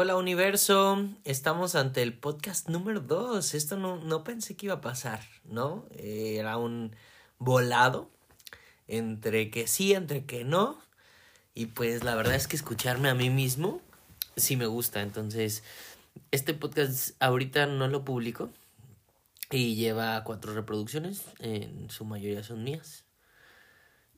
Hola universo, estamos ante el podcast número 2. Esto no, no pensé que iba a pasar, ¿no? Eh, era un volado entre que sí, entre que no. Y pues la verdad es que escucharme a mí mismo sí me gusta. Entonces, este podcast ahorita no lo publico y lleva cuatro reproducciones, en su mayoría son mías.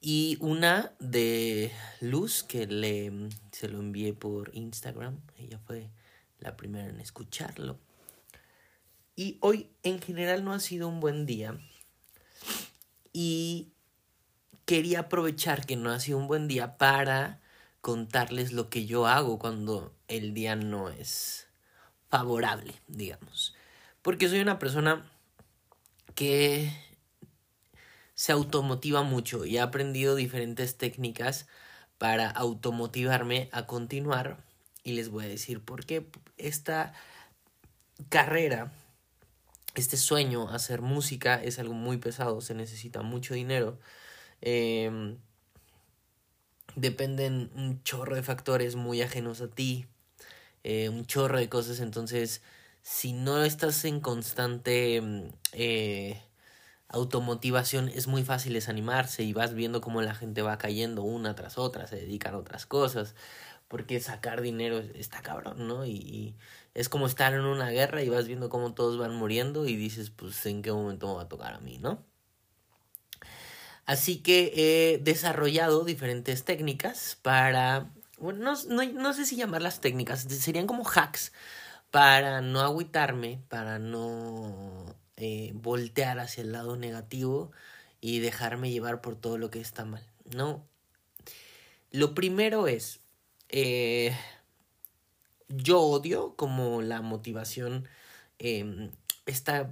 Y una de Luz que le se lo envié por Instagram. Ella fue la primera en escucharlo. Y hoy en general no ha sido un buen día. Y quería aprovechar que no ha sido un buen día para contarles lo que yo hago cuando el día no es favorable, digamos. Porque soy una persona que se automotiva mucho y he aprendido diferentes técnicas para automotivarme a continuar y les voy a decir por qué esta carrera, este sueño, hacer música es algo muy pesado, se necesita mucho dinero. Em, dependen un chorro de factores muy ajenos a ti, eh, un chorro de cosas, entonces si no estás en constante em, eh, automotivación es muy fácil desanimarse y vas viendo cómo la gente va cayendo una tras otra, se dedican a otras cosas, porque sacar dinero está cabrón, ¿no? Y, es como estar en una guerra y vas viendo cómo todos van muriendo y dices, pues en qué momento me va a tocar a mí, ¿no? Así que he desarrollado diferentes técnicas para, bueno, no, no sé si llamarlas técnicas, serían como hacks para no agüitarme, para no eh, voltear hacia el lado negativo y dejarme llevar por todo lo que está mal. No. Lo primero es, eh, yo odio como la motivación eh, esta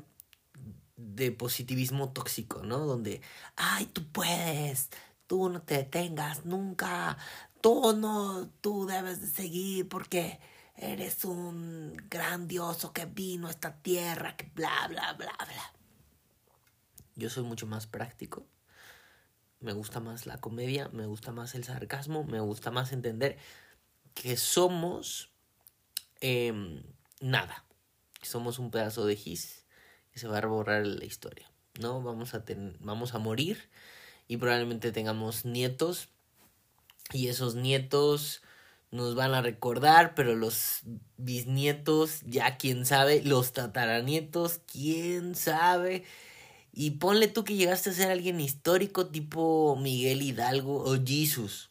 de positivismo tóxico, ¿no? Donde, ay, tú puedes, tú no te detengas nunca, tú no, tú debes de seguir porque eres un grandioso que vino a esta tierra, que bla, bla, bla, bla. Yo soy mucho más práctico. Me gusta más la comedia, me gusta más el sarcasmo, me gusta más entender que somos em, nada. Somos un pedazo de gis y se va a borrar la historia. ¿No? Vamos a, vamos a morir y probablemente tengamos nietos y esos nietos nos van a recordar, pero los bisnietos, ya quién sabe, los tataranietos, quién sabe. Y ponle tú que llegaste a ser alguien histórico tipo Miguel Hidalgo o Jesus.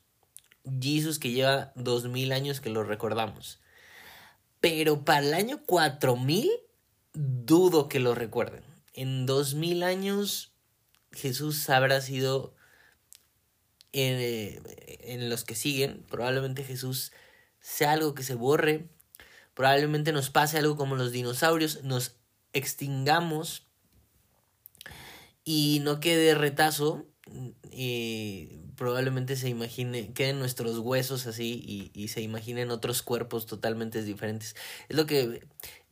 Jesus que lleva dos mil años que lo recordamos. Pero para el año 4000 dudo que lo recuerden. En dos mil años Jesús habrá sido en, los que siguen, probablemente Jesús sea algo que se borre, probablemente nos pase algo como los dinosaurios, nos extingamos y no quede retazo y probablemente se imagine, queden nuestros huesos así y, y, se imaginen otros cuerpos totalmente diferentes. Es lo que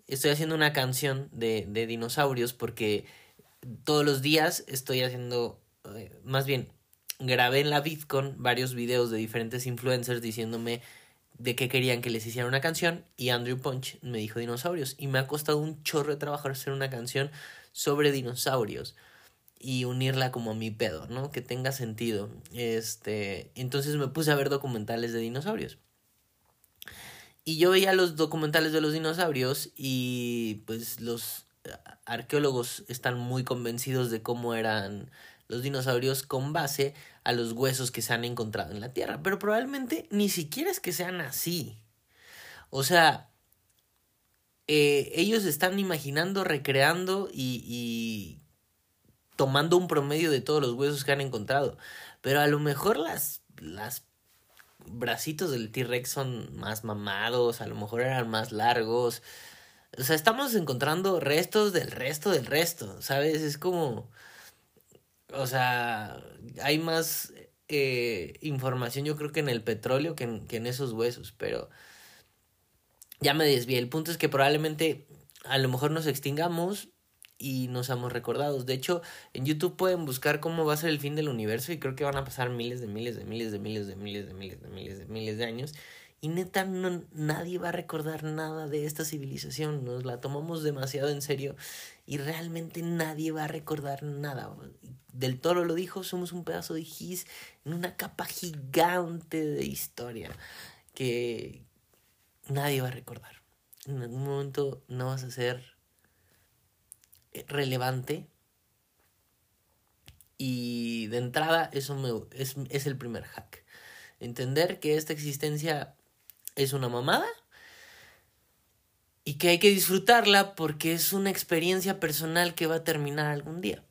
estoy haciendo una canción de, de dinosaurios porque todos los días estoy haciendo, eh, más bien, grabé en la VidCon varios videos de diferentes influencers diciéndome de qué querían que les hiciera una canción y Andrew Punch me dijo dinosaurios y me ha costado un chorro de trabajo hacer una canción sobre dinosaurios y unirla como a mi pedo, ¿no? Que tenga sentido. Este, entonces me puse a ver documentales de dinosaurios. Y yo veía los documentales de los dinosaurios y pues los arqueólogos están muy convencidos de cómo eran los dinosaurios con base a los huesos que se han encontrado en la Tierra. Pero probablemente ni siquiera es que sean así. O sea, eh, ellos están imaginando, recreando y, y tomando un promedio de todos los huesos que han encontrado. Pero a lo mejor las, las bracitos del T-Rex son más mamados, a lo mejor eran más largos. O sea, estamos encontrando restos del resto del resto, ¿sabes? Es como o sea, hay más eh, información yo creo que en el petróleo que en, que en esos huesos, pero ya me desvié. El punto es que probablemente a lo mejor nos extingamos y nos hemos recordados. De hecho, en YouTube pueden buscar cómo va a ser el fin del universo y creo que van a pasar miles de miles de miles de miles de miles de miles de miles de miles de años Y neta, no, nadie va a recordar nada de esta civilización. Nos la tomamos demasiado en serio y realmente nadie va a recordar nada. Del Toro lo dijo, somos un pedazo de gis en una capa gigante de historia que nadie va a recordar. En algún momento no vas a ser relevante. Y de entrada eso me, es, es el primer hack. Entender que esta existencia es una mamada y que hay que disfrutarla porque es una experiencia personal que va a terminar algún día.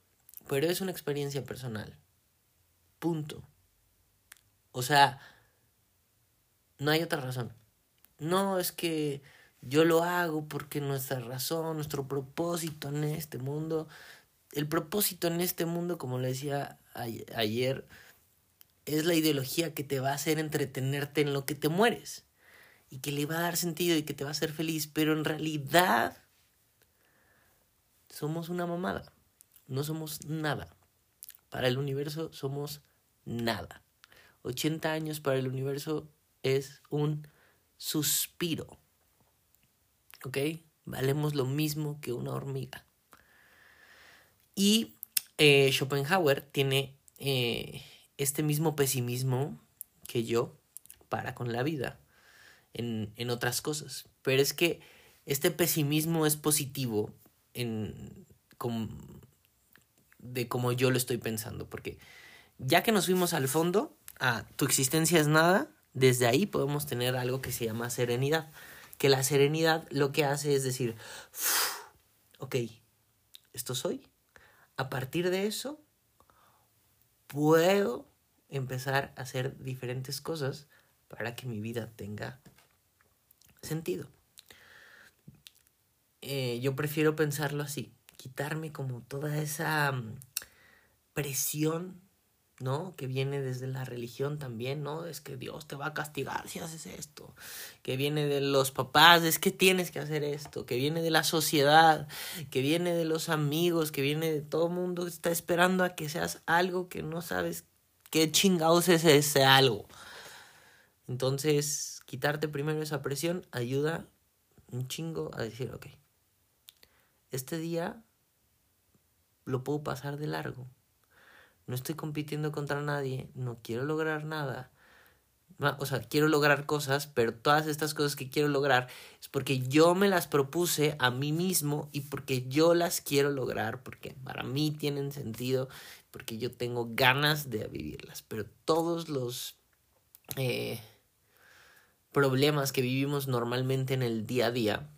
Pero es una experiencia personal. Punto. O sea, no hay otra razón. No es que yo lo hago porque nuestra razón, nuestro propósito en este mundo, el propósito en este mundo, como le decía ayer, es la ideología que te va a hacer entretenerte en lo que te mueres y que le va a dar sentido y que te va a hacer feliz, pero en realidad somos una mamada, no somos nada. Para el universo somos nada. 80 años para el universo es un suspiro. ¿Ok? Valemos lo mismo que una hormiga. Y eh, Schopenhauer tiene eh, este mismo pesimismo que yo para con la vida en, en otras cosas. Pero es que este pesimismo es positivo en, de como yo lo estoy pensando. Porque ya que nos fuimos al fondo, a tu existencia es nada, desde ahí podemos tener algo que se llama serenidad. Que la serenidad lo que hace es decir, ok, esto soy. A partir de eso, puedo empezar a hacer diferentes cosas para que mi vida tenga sentido. Eh, yo prefiero pensarlo así, quitarme como toda esa mm, presión, ¿no? Que viene desde la religión también, ¿no? Es que Dios te va a castigar si haces esto. Que viene de los papás, es que tienes que hacer esto. Que viene de la sociedad, que viene de los amigos, que viene de todo el mundo está esperando a que seas algo que no sabes qué chingados es ese algo. Entonces, quitarte primero esa presión ayuda un chingo a decir, ok, este día lo puedo pasar de largo. No estoy compitiendo contra nadie, no quiero lograr nada. O sea, quiero lograr cosas, pero todas estas cosas que quiero lograr es porque yo me las propuse a mí mismo y porque yo las quiero lograr, porque para mí tienen sentido, porque yo tengo ganas de vivirlas. Pero todos los... Eh, problemas que vivimos normalmente en el día a día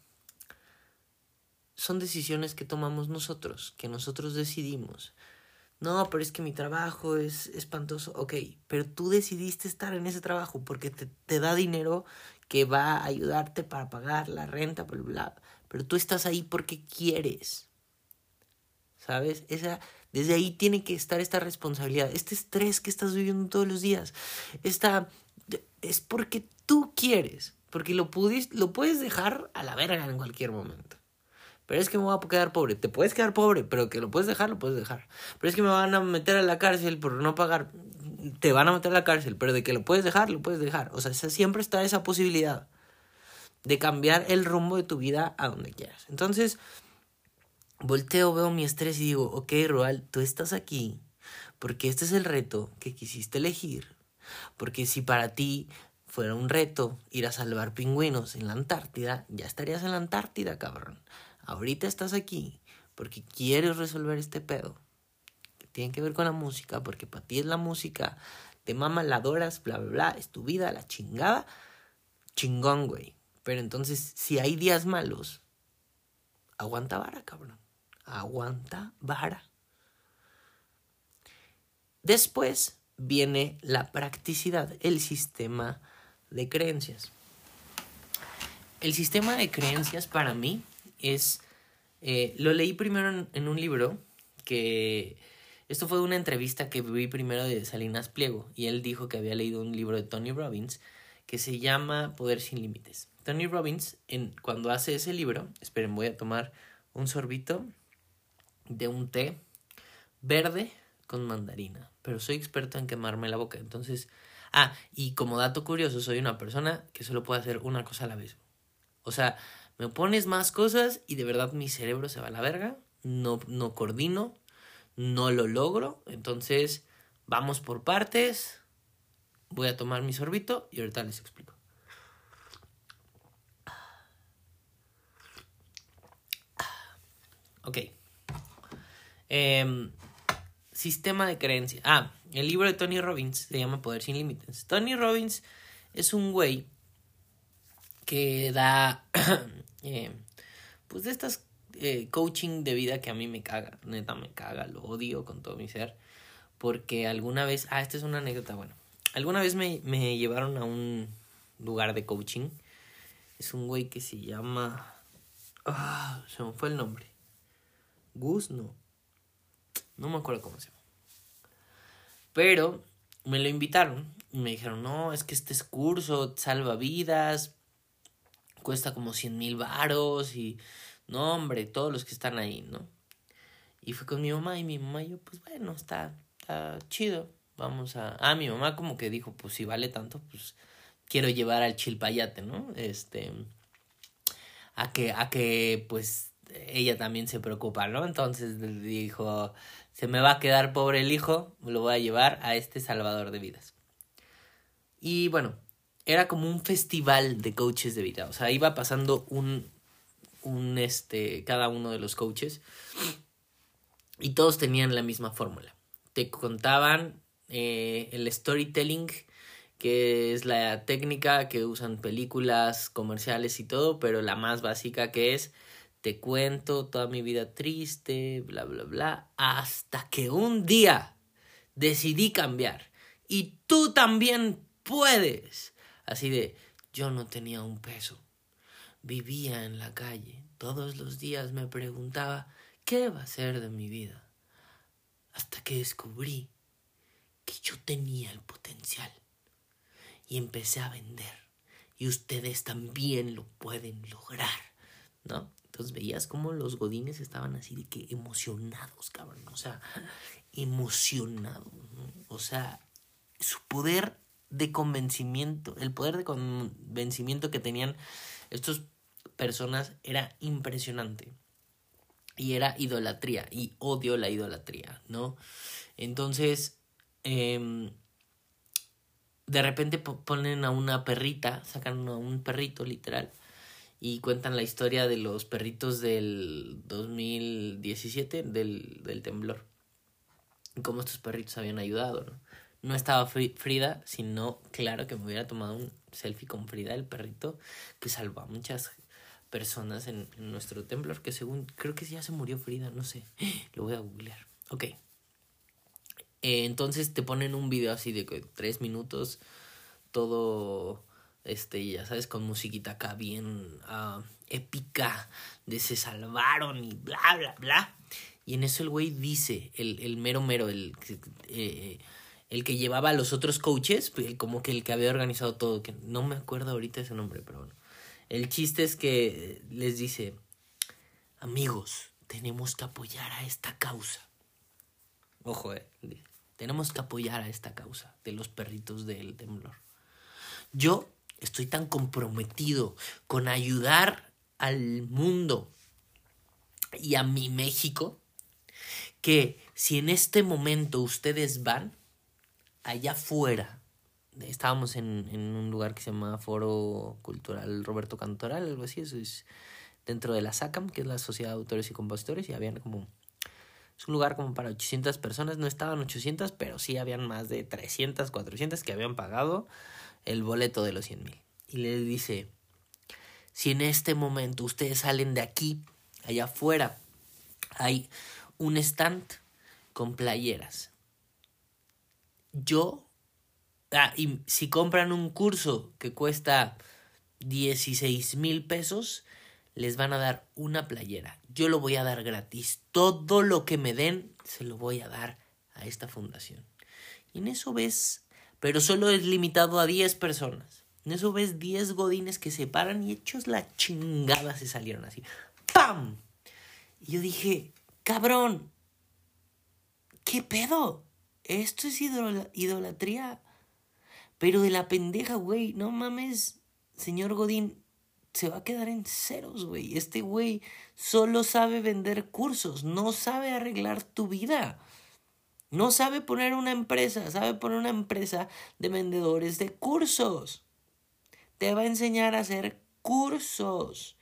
son decisiones que tomamos nosotros, que nosotros decidimos. No, pero es que mi trabajo es espantoso. Ok, pero tú decidiste estar en ese trabajo porque te, te da dinero que va a ayudarte para pagar la renta, bla, bla. Pero tú estás ahí porque quieres. ¿Sabes? Esa, desde ahí tiene que estar esta responsabilidad, este estrés que estás viviendo todos los días. Esta, es porque tú quieres. Porque lo, lo puedes dejar a la verga en cualquier momento. Pero es que me voy a quedar pobre. Te puedes quedar pobre, pero que lo puedes dejar, lo puedes dejar. Pero es que me van a meter a la cárcel por no pagar. Te van a meter a la cárcel, pero de que lo puedes dejar, lo puedes dejar. O sea, siempre está esa posibilidad de cambiar el rumbo de tu vida a donde quieras. Entonces, volteo, veo mi estrés y digo, ok, Roal, tú estás aquí porque este es el reto que quisiste elegir. Porque si para ti fuera un reto ir a salvar pingüinos en la Antártida, ya estarías en la Antártida, cabrón. Ahorita estás aquí porque quieres resolver este pedo. Que tiene que ver con la música, porque para ti es la música, te mama, la adoras, bla, bla, bla, es tu vida, la chingada. Chingón, güey. Pero entonces, si hay días malos, aguanta vara, cabrón. Aguanta vara. Después viene la practicidad, el sistema de creencias. El sistema de creencias para mí es, eh, lo leí primero en, un libro que, esto fue una entrevista que vi primero de Salinas Pliego y él dijo que había leído un libro de Tony Robbins que se llama Poder sin Límites. Tony Robbins, en, cuando hace ese libro, esperen, voy a tomar un sorbito de un té verde con mandarina, pero soy experto en quemarme la boca, entonces Ah, y como dato curioso, soy una persona que solo puede hacer una cosa a la vez. O sea, me pones más cosas y de verdad mi cerebro se va a la verga, no, no coordino, no lo logro, entonces vamos por partes, voy a tomar mi sorbito y ahorita les explico. Ok. Em, sistema de creencia. Ah, el libro de Tony Robbins se llama Poder sin Límites. Tony Robbins es un güey que da, eh, pues de estas eh, coaching de vida que a mí me caga, neta me caga, lo odio con todo mi ser, porque alguna vez, ah, esta es una anécdota, bueno, alguna vez me, me llevaron a un lugar de coaching, es un güey que se llama, ah, se me fue el nombre, Gus, no, no me acuerdo cómo se llama, pero me lo invitaron y me dijeron, no, es que este es curso, salva vidas, cuesta como 100 mil varos y no, hombre, todos los que están ahí, ¿no? Y fui con mi mamá y mi mamá yo, pues bueno, está, está chido, vamos a... Ah, mi mamá como que dijo, pues si vale tanto, pues quiero llevar al chilpayate, ¿no? Este... A que, a que, pues, ella también se preocupa, ¿no? Entonces dijo, se me va a quedar pobre el hijo, lo voy a llevar a este salvador de vidas. Y bueno, era como un festival de coaches de vida. O sea, iba pasando un, un, este, cada uno de los coaches y todos tenían la misma fórmula. Te contaban eh, el storytelling, que es la técnica que usan películas, comerciales y todo, pero la más básica que es te cuento toda mi vida triste, bla, bla, bla, hasta que un día decidí cambiar. Y tú también puedes. Así de, yo no tenía un peso. Vivía en la calle. Todos los días me preguntaba, ¿qué va a ser de mi vida? Hasta que descubrí que yo tenía el potencial. Y empecé a vender. Y ustedes también lo pueden lograr. ¿No? Entonces veías como los godines estaban así de que emocionados, cabrón. O sea, emocionados. O sea, su poder de convencimiento, el poder de convencimiento que tenían estas personas era impresionante. Y era idolatría, y odio la idolatría, ¿no? Entonces, em, de repente ponen a una perrita, sacan a un perrito literal, y cuentan la historia de los perritos del 2017, del, del temblor. Y cómo estos perritos habían ayudado, ¿no? No estaba Frida, sino claro que me hubiera tomado un selfie con Frida, el perrito que salvó a muchas personas en, nuestro temblor, que según, creo que ya se murió Frida, no sé, lo voy a googlear. Ok. Eh, entonces te ponen un video así de tres minutos, todo, este, ya sabes, con musiquita acá bien uh, épica, de se salvaron y bla, bla, bla. Y en eso el güey dice, el, el mero mero, el... Eh, el que llevaba a los otros coaches, pues, como que el que había organizado todo, que no me acuerdo ahorita ese nombre, pero bueno. El chiste es que les dice, amigos, tenemos que apoyar a esta causa. Ojo, eh, tenemos que apoyar a esta causa de los perritos del temblor. Yo estoy tan comprometido con ayudar al mundo y a mi México que si en este momento ustedes van, allá afuera, estábamos en, un lugar que se llama Foro Cultural Roberto Cantoral, algo así, eso es dentro de la SACAM, que es la Sociedad de Autores y Compositores, y habían como... Es un lugar como para 800 personas, no estaban 800, pero sí habían más de 300, 400 que habían pagado el boleto de los 100 mil. Y le dice, si en este momento ustedes salen de aquí, allá afuera, hay un stand con playeras yo, ah, si compran un curso que cuesta 16 mil pesos, les van a dar una playera. Yo lo voy a dar gratis. Todo lo que me den, se lo voy a dar a esta fundación. Y en eso ves, pero solo es limitado a 10 personas. En eso ves 10 godines que se paran y hechos la chingada se salieron así. ¡Pam! Y yo dije, cabrón, ¿qué pedo? Esto es idolatría. Pero de la pendeja, güey, no mames, señor Godín, se va a quedar en ceros, güey. Este güey solo sabe vender cursos, no sabe arreglar tu vida. No sabe poner una empresa, sabe poner una empresa de vendedores de cursos. Te va a enseñar a hacer cursos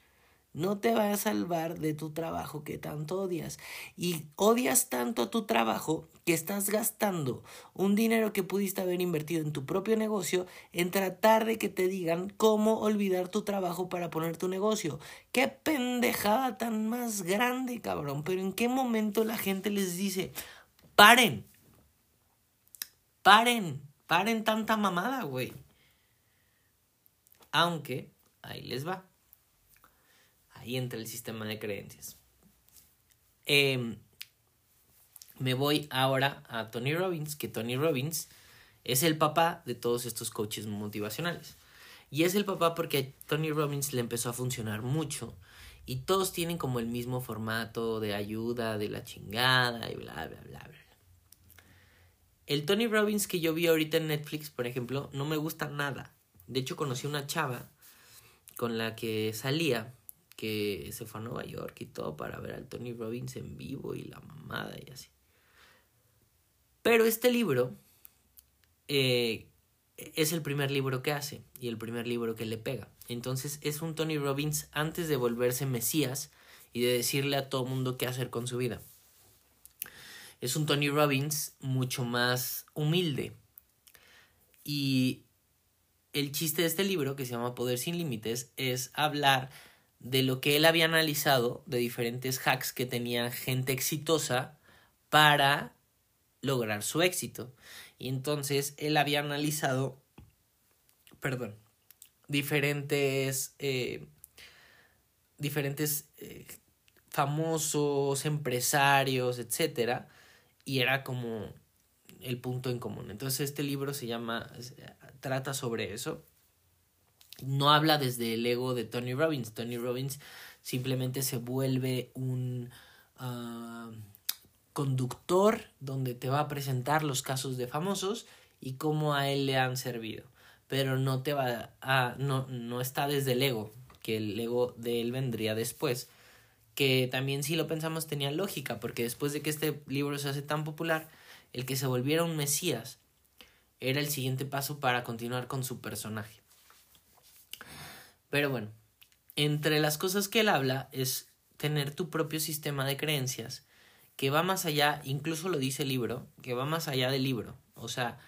no te va a salvar de tu trabajo que tanto odias. Y odias tanto a tu trabajo que estás gastando un dinero que pudiste haber invertido en tu propio negocio en tratar de que te digan cómo olvidar tu trabajo para poner tu negocio. Qué pendejada tan más grande, cabrón. Pero en qué momento la gente les dice, paren, paren, paren tanta mamada, güey. Aunque, ahí les va ahí entra el sistema de creencias. Em, me voy ahora a Tony Robbins, que Tony Robbins es el papá de todos estos coaches motivacionales. Y es el papá porque a Tony Robbins le empezó a funcionar mucho. Y todos tienen como el mismo formato de ayuda, de la chingada y bla, bla, bla, bla. El Tony Robbins que yo vi ahorita en Netflix, por ejemplo, no me gusta nada. De hecho, conocí una chava con la que salía que se fue a Nueva York y todo para ver al Tony Robbins en vivo y la mamada y así. Pero este libro eh, es el primer libro que hace y el primer libro que le pega. Entonces es un Tony Robbins antes de volverse Mesías y de decirle a todo mundo qué hacer con su vida. Es un Tony Robbins mucho más humilde. Y el chiste de este libro, que se llama Poder sin Límites, es hablar de lo que él había analizado de diferentes hacks que tenía gente exitosa para lograr su éxito. Y entonces él había analizado, perdón, diferentes, eh, diferentes eh, famosos empresarios, etcétera, y era como el punto en común. Entonces este libro se llama, trata sobre eso no habla desde el ego de Tony Robbins. Tony Robbins simplemente se vuelve un ah, conductor donde te va a presentar los casos de famosos y cómo a él le han servido. Pero no te va a. no, no está desde el ego, que el ego de él vendría después. Que también si lo pensamos tenía lógica, porque después de que este libro se hace tan popular, el que se volviera un Mesías era el siguiente paso para continuar con su personaje. Pero bueno, entre las cosas que él habla es tener tu propio sistema de creencias que va más allá, incluso lo dice el libro, que va más allá del libro. O sea,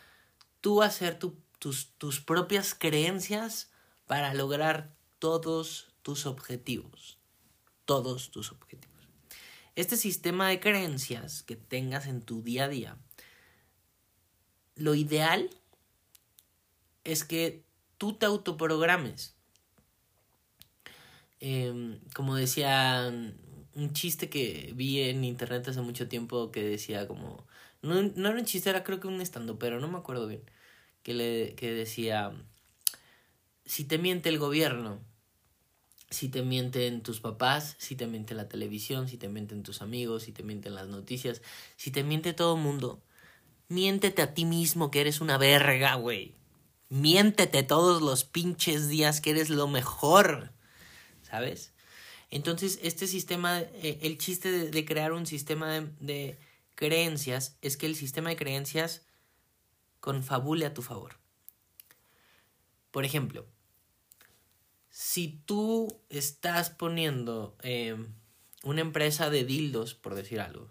tú hacer tus, tus propias creencias para lograr todos tus objetivos. Todos tus objetivos. Este sistema de creencias que tengas en tu día a día, lo ideal es que tú te autoprogrames. Em, como decía un chiste que vi en internet hace mucho tiempo que decía como no, no era un chiste era creo que un estando pero no me acuerdo bien que le que decía si te miente el gobierno si te mienten tus papás si te miente la televisión si te mienten tus amigos si te mienten las noticias si te miente todo el mundo miéntete a ti mismo que eres una verga güey. Miéntete todos los pinches días que eres lo mejor ¿sabes? Entonces, este sistema, eh, el chiste de, crear un sistema de, creencias es que el sistema de creencias confabule a tu favor. Por ejemplo, si tú estás poniendo em, una empresa de dildos, por decir algo,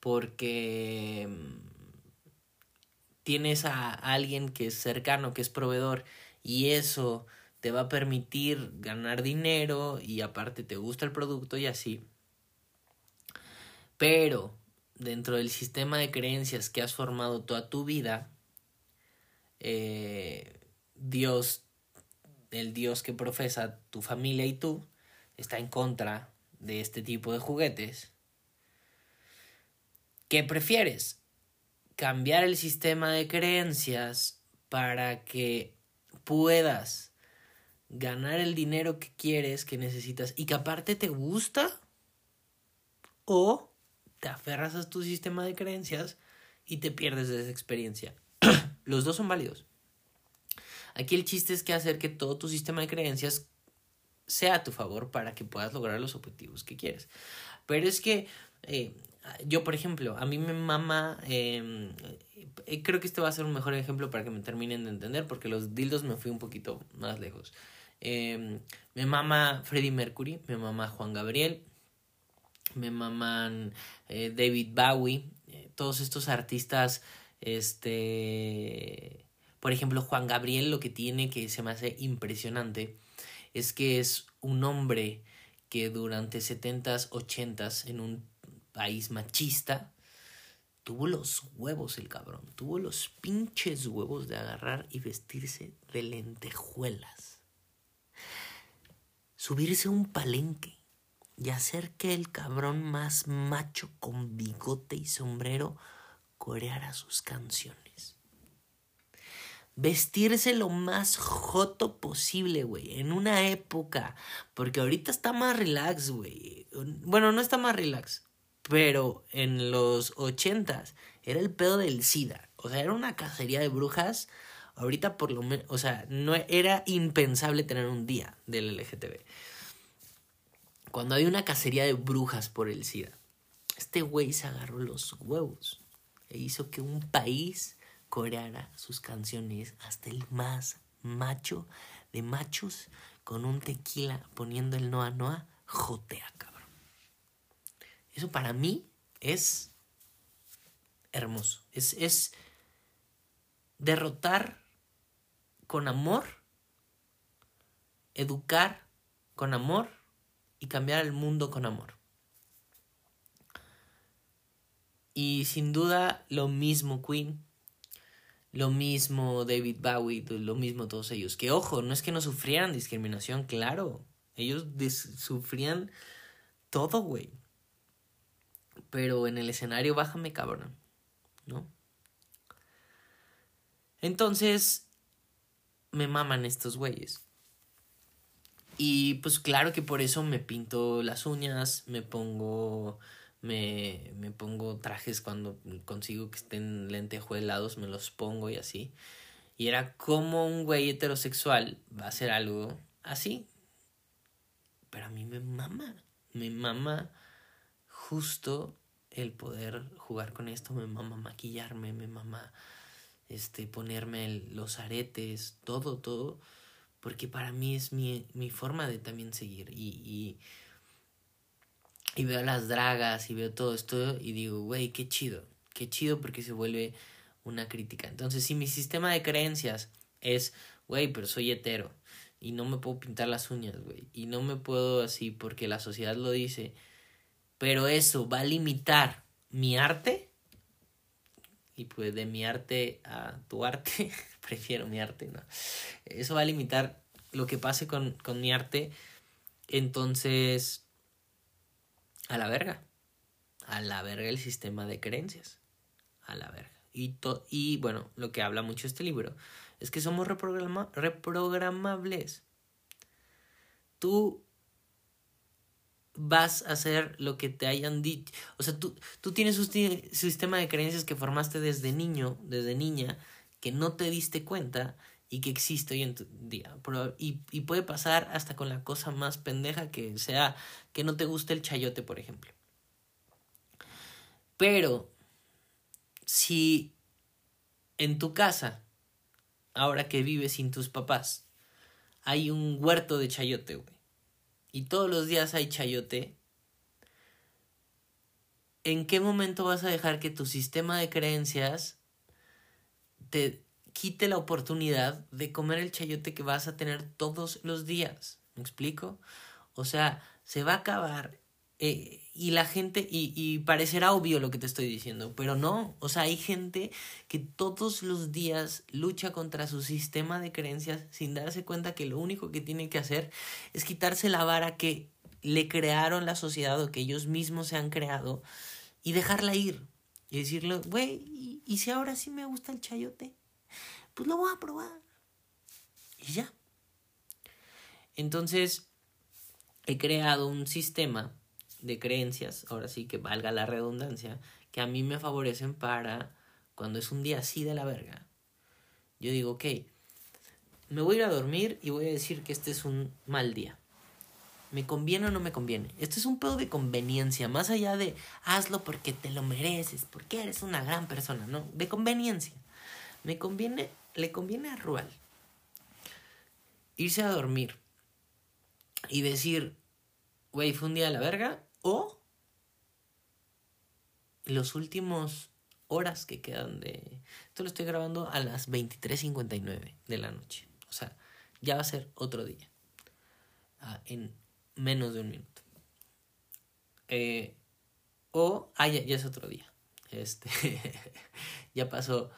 porque em, tienes a alguien que es cercano, que es proveedor, y eso te va a permitir ganar dinero y aparte te gusta el producto y así. Pero dentro del sistema de creencias que has formado toda tu vida, eh, Dios, el Dios que profesa tu familia y tú, está en contra de este tipo de juguetes. ¿Qué prefieres? Cambiar el sistema de creencias para que puedas ganar el dinero que quieres, que necesitas y que aparte te gusta, o te aferras a tu sistema de creencias y te pierdes de esa experiencia. Los dos son válidos. Aquí el chiste es que hacer que todo tu sistema de creencias sea a tu favor para que puedas lograr los objetivos que quieres. Pero es que eh, yo, por ejemplo, a mí me mama, em, eh, creo que este va a ser un mejor ejemplo para que me terminen de entender, porque los dildos me fui un poquito más lejos. Eh, me mama Freddie Mercury, me mama Juan Gabriel, me maman eh, David Bowie, todos estos artistas, este, por ejemplo, Juan Gabriel lo que tiene que se me hace impresionante es que es un hombre que durante 70s, 80s en un país machista tuvo los huevos el cabrón, tuvo los pinches huevos de agarrar y vestirse de lentejuelas. Subirse a un palenque y hacer que el cabrón más macho con bigote y sombrero coreara sus canciones. Vestirse lo más joto posible, güey, en una época, porque ahorita está más relax, güey. Bueno, no está más relax, pero en los ochentas era el pedo del SIDA. O sea, era una cacería de brujas. Ahorita por lo menos, o sea, no era impensable tener un día del LGTB cuando hay una cacería de brujas por el SIDA, este güey se agarró los huevos e hizo que un país coreara sus canciones hasta el más macho de machos con un tequila poniendo el Noa Noa, jotea, cabrón. Eso para mí es hermoso. Es, es derrotar con amor, educar con amor y cambiar el mundo con amor. Y sin duda lo mismo Queen, lo mismo David Bowie, lo mismo todos ellos. Que ojo, no es que no sufrieran discriminación, claro. Ellos sufrían todo, güey. Pero en el escenario bájame cabrón, ¿no? Entonces, me maman estos güeyes. Y pues claro que por eso me pinto las uñas, me pongo me, me pongo trajes cuando consigo que estén lentejuelados, me los pongo y así. Y era como un güey heterosexual va a hacer algo así. Pero a mí me mama, me mama justo el poder jugar con esto, me mama maquillarme, me mama este ponerme los aretes, todo, todo porque para mí es mi, forma de también seguir y, veo las dragas y veo todo esto y digo, güey, qué chido, qué chido porque se vuelve una crítica. Entonces, si mi sistema de creencias es, güey, pero soy hetero y no me puedo pintar las uñas, güey, y no me puedo así porque la sociedad lo dice, pero eso va a limitar mi arte y pues de mi arte a tu arte, prefiero mi arte, ¿no? Eso va a limitar lo que pase con, con mi arte. Entonces, a la verga. A la verga el sistema de creencias. A la verga. Y, y bueno, lo que habla mucho este libro es que somos reprograma reprogramables. Tú vas a hacer lo que te hayan dicho. O sea, tú, tú tienes un sistema de creencias que formaste desde niño, desde niña, que no te diste cuenta y que existe hoy en tu día. Y, y puede pasar hasta con la cosa más pendeja que sea que no te guste el chayote, por ejemplo. Pero si en tu casa, ahora que vives sin tus papás, hay un huerto de chayote, güey y todos los días hay chayote, ¿en qué momento vas a dejar que tu sistema de creencias te quite la oportunidad de comer el chayote que vas a tener todos los días? ¿Me explico? O sea, se va a acabar eh, y la gente, y, parecerá obvio lo que te estoy diciendo, pero no, o sea, hay gente que todos los días lucha contra su sistema de creencias sin darse cuenta que lo único que tiene que hacer es quitarse la vara que le crearon la sociedad o que ellos mismos se han creado y dejarla ir. Y decirle, güey, ¿y, ¿y si ahora sí me gusta el chayote? Pues lo voy a probar. Y ya. Entonces, he creado un sistema de creencias, ahora sí que valga la redundancia, que a mí me favorecen para cuando es un día así de la verga. Yo digo, ok, me voy a ir a dormir y voy a decir que este es un mal día. ¿Me conviene o no me conviene? Esto es un pedo de conveniencia, más allá de hazlo porque te lo mereces, porque eres una gran persona, ¿no? De conveniencia. Me conviene, le conviene a Rual irse a dormir y decir, güey, fue un día de la verga, o los últimos horas que quedan de... Esto lo estoy grabando a las 23.59 de la noche. O sea, ya va a ser otro día. Ah, en menos de un minuto. Eh, o, ah, ya, es otro día. Este, ya pasó.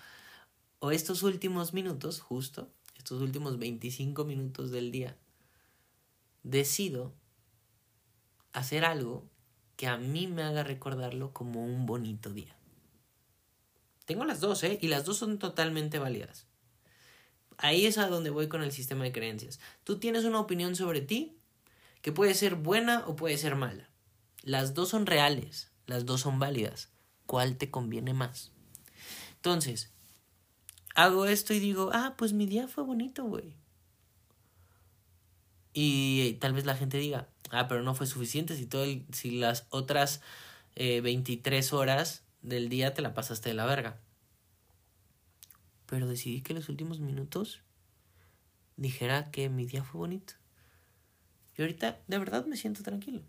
O estos últimos minutos, justo, estos últimos 25 minutos del día, decido hacer algo que a mí me haga recordarlo como un bonito día. Tengo las dos, ¿eh? Y las dos son totalmente válidas. Ahí es a donde voy con el sistema de creencias. Tú tienes una opinión sobre ti que puede ser buena o puede ser mala. Las dos son reales, las dos son válidas. ¿Cuál te conviene más? Entonces, hago esto y digo, ah, pues mi día fue bonito, güey. Y tal vez la gente diga, ah, pero no fue suficiente si, todo si las otras 23 eh, horas del día te la pasaste de la verga. Pero decidí que los últimos minutos dijera que mi día fue bonito. Y ahorita de verdad me siento tranquilo.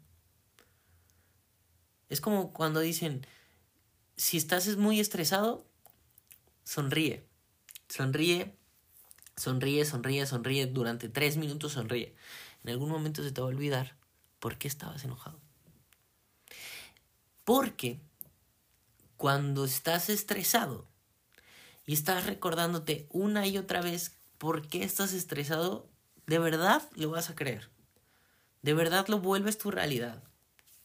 Es como cuando dicen, si estás muy estresado, sonríe. Sonríe, sonríe, sonríe, sonríe. Durante tres minutos sonríe. En algún momento se te va a olvidar por qué estabas enojado. Porque cuando estás estresado y estás recordándote una y otra vez por qué estás estresado, de verdad lo vas a creer. De verdad lo vuelves tu realidad.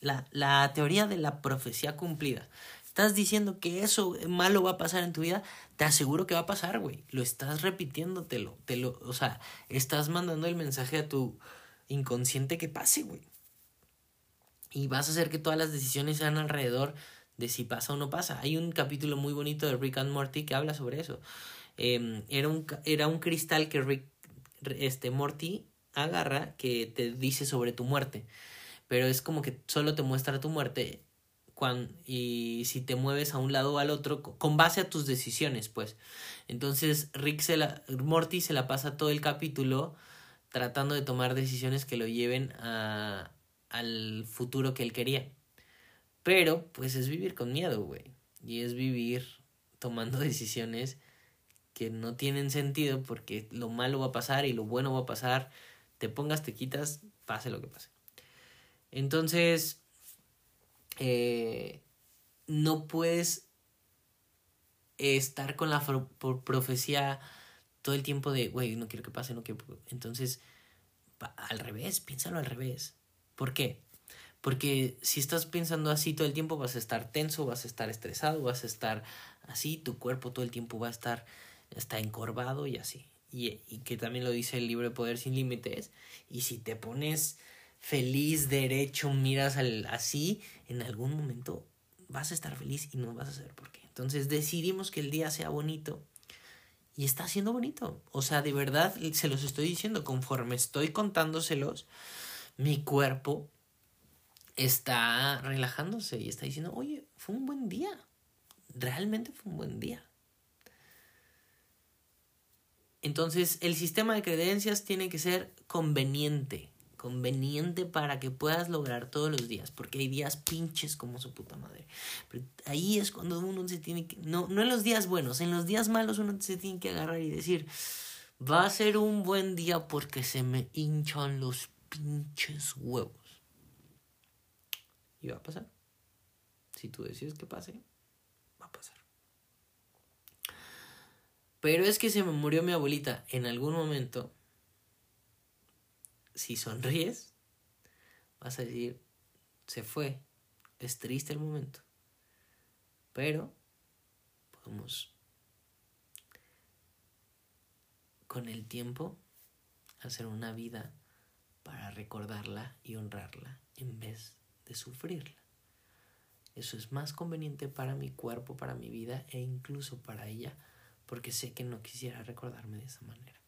La, la teoría de la profecía cumplida. Estás diciendo que eso malo va a pasar en tu vida, te aseguro que va a pasar, güey. Lo estás repitiéndotelo, te lo, o sea, estás mandando el mensaje a tu inconsciente que pase, güey. Y vas a hacer que todas las decisiones sean alrededor de si pasa o no pasa. Hay un capítulo muy bonito de Rick and Morty que habla sobre eso. Em, era, un, era un cristal que Rick, este, Morty agarra que te dice sobre tu muerte. Pero es como que solo te muestra tu muerte y si te mueves a un lado o al otro con base a tus decisiones, pues. Entonces Rick se la, Morty se la pasa todo el capítulo tratando de tomar decisiones que lo lleven a, al futuro que él quería. Pero, pues es vivir con miedo, güey. Y es vivir tomando decisiones que no tienen sentido porque lo malo va a pasar y lo bueno va a pasar. Te pongas, te quitas, pase lo que pase. Entonces, eh, no puedes estar con la profecía todo el tiempo de, güey, no quiero que pase, no quiero. Entonces, al revés, piénsalo al revés. ¿Por qué? Porque si estás pensando así todo el tiempo vas a estar tenso, vas a estar estresado, vas a estar así, tu cuerpo todo el tiempo va a estar está encorvado y así. Y, y que también lo dice el libro de Poder sin Límites. Y si te pones feliz, derecho, miras al, así, en algún momento vas a estar feliz y no vas a saber por qué. Entonces decidimos que el día sea bonito y está siendo bonito. O sea, de verdad se los estoy diciendo, conforme estoy contándoselos, mi cuerpo está relajándose y está diciendo, oye, fue un buen día. Realmente fue un buen día. Entonces, el sistema de creencias tiene que ser conveniente. Conveniente para que puedas lograr todos los días. Porque hay días pinches como su puta madre. Pero ahí es cuando uno se tiene que. No, no en los días buenos, en los días malos uno se tiene que agarrar y decir: Va a ser un buen día porque se me hinchan los pinches huevos. Y va a pasar. Si tú decides que pase, va a pasar. Pero es que se me murió mi abuelita en algún momento. Si sonríes, vas a decir, se fue. Es triste el momento. Pero podemos, con el tiempo, hacer una vida para recordarla y honrarla en vez de sufrirla. Eso es más conveniente para mi cuerpo, para mi vida e incluso para ella, porque sé que no quisiera recordarme de esa manera.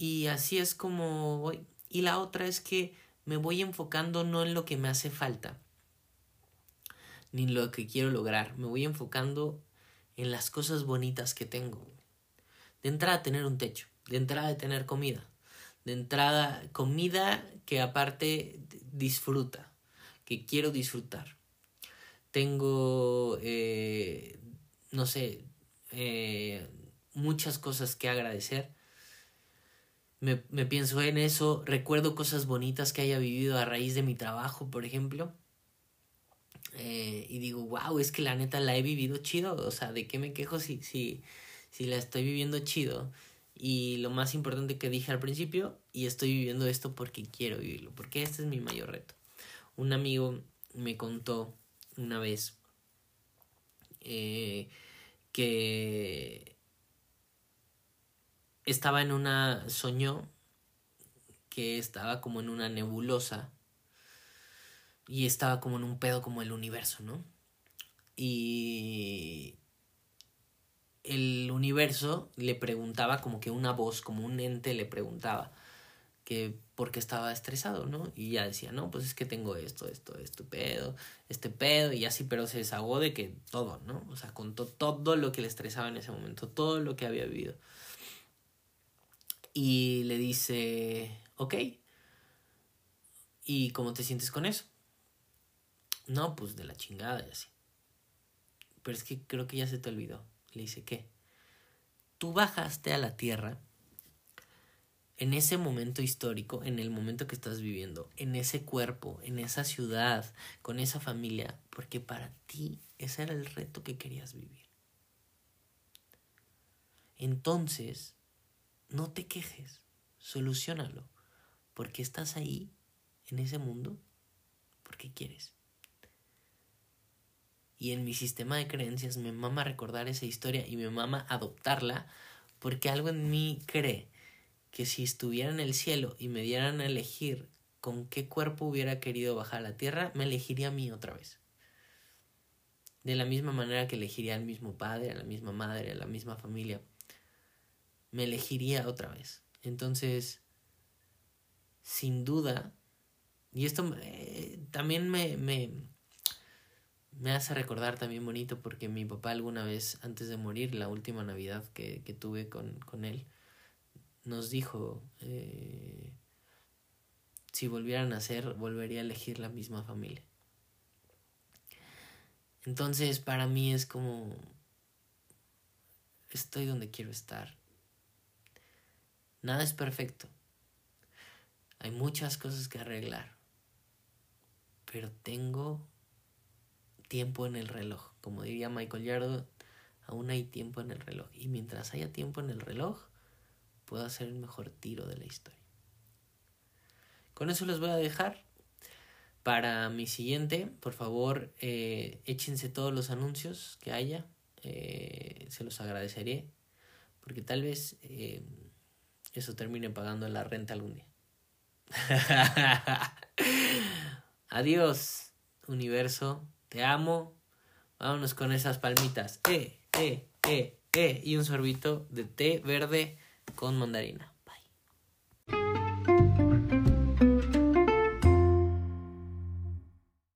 Y así es como voy. Y la otra es que me voy enfocando no en lo que me hace falta, ni en lo que quiero lograr. Me voy enfocando en las cosas bonitas que tengo. De entrada, tener un techo. De entrada, tener comida. De entrada, comida que aparte disfruta, que quiero disfrutar. Tengo, eh, no sé, eh, muchas cosas que agradecer. Me, me, pienso en eso, recuerdo cosas bonitas que haya vivido a raíz de mi trabajo, por ejemplo. Eh, y digo, wow, es que la neta la he vivido chido. O sea, ¿de qué me quejo si, si, si la estoy viviendo chido? Y lo más importante que dije al principio, y estoy viviendo esto porque quiero vivirlo, porque este es mi mayor reto. Un amigo me contó una vez eh, que estaba en una, soñó que estaba como en una nebulosa y estaba como en un pedo como el universo, ¿no? Y el universo le preguntaba como que una voz, como un ente le preguntaba que por qué estaba estresado, ¿no? Y ya decía, no, pues es que tengo esto, esto, esto, pedo, este pedo, y así, pero se desahogó de que todo, ¿no? O sea, contó todo lo que le estresaba en ese momento, todo lo que había vivido. Y le dice, ok, ¿y cómo te sientes con eso? No, pues de la chingada y así. Pero es que creo que ya se te olvidó. Le dice, ¿qué? Tú bajaste a la tierra en ese momento histórico, en el momento que estás viviendo, en ese cuerpo, en esa ciudad, con esa familia, porque para ti ese era el reto que querías vivir. Entonces, no te quejes, solucionalo, porque estás ahí, en ese mundo, porque quieres. Y en mi sistema de creencias me mama recordar esa historia y me mama adoptarla porque algo en mí cree que si estuviera en el cielo y me dieran a elegir con qué cuerpo hubiera querido bajar a la tierra, me elegiría a mí otra vez. De la misma manera que elegiría al mismo padre, a la misma madre, a la misma familia. Me elegiría otra vez. Entonces, sin duda, y esto eh, también me, me, me hace recordar también bonito porque mi papá alguna vez antes de morir, la última Navidad que, que tuve con, con, él, nos dijo, eh, si volvieran a nacer, volvería a elegir la misma familia. Entonces para mí es como, estoy donde quiero estar. Nada es perfecto. Hay muchas cosas que arreglar. Pero tengo tiempo en el reloj. Como diría Michael Yardo, aún hay tiempo en el reloj. Y mientras haya tiempo en el reloj, puedo hacer el mejor tiro de la historia. Con eso les voy a dejar. Para mi siguiente, por favor, eh, échense todos los anuncios que haya. Eh, se los agradeceré. Porque tal vez eh, eso termine pagando la renta algún día. Adiós, universo. Te amo. Vámonos con esas palmitas. Eh, eh, eh, eh. Y un sorbito de té verde con mandarina.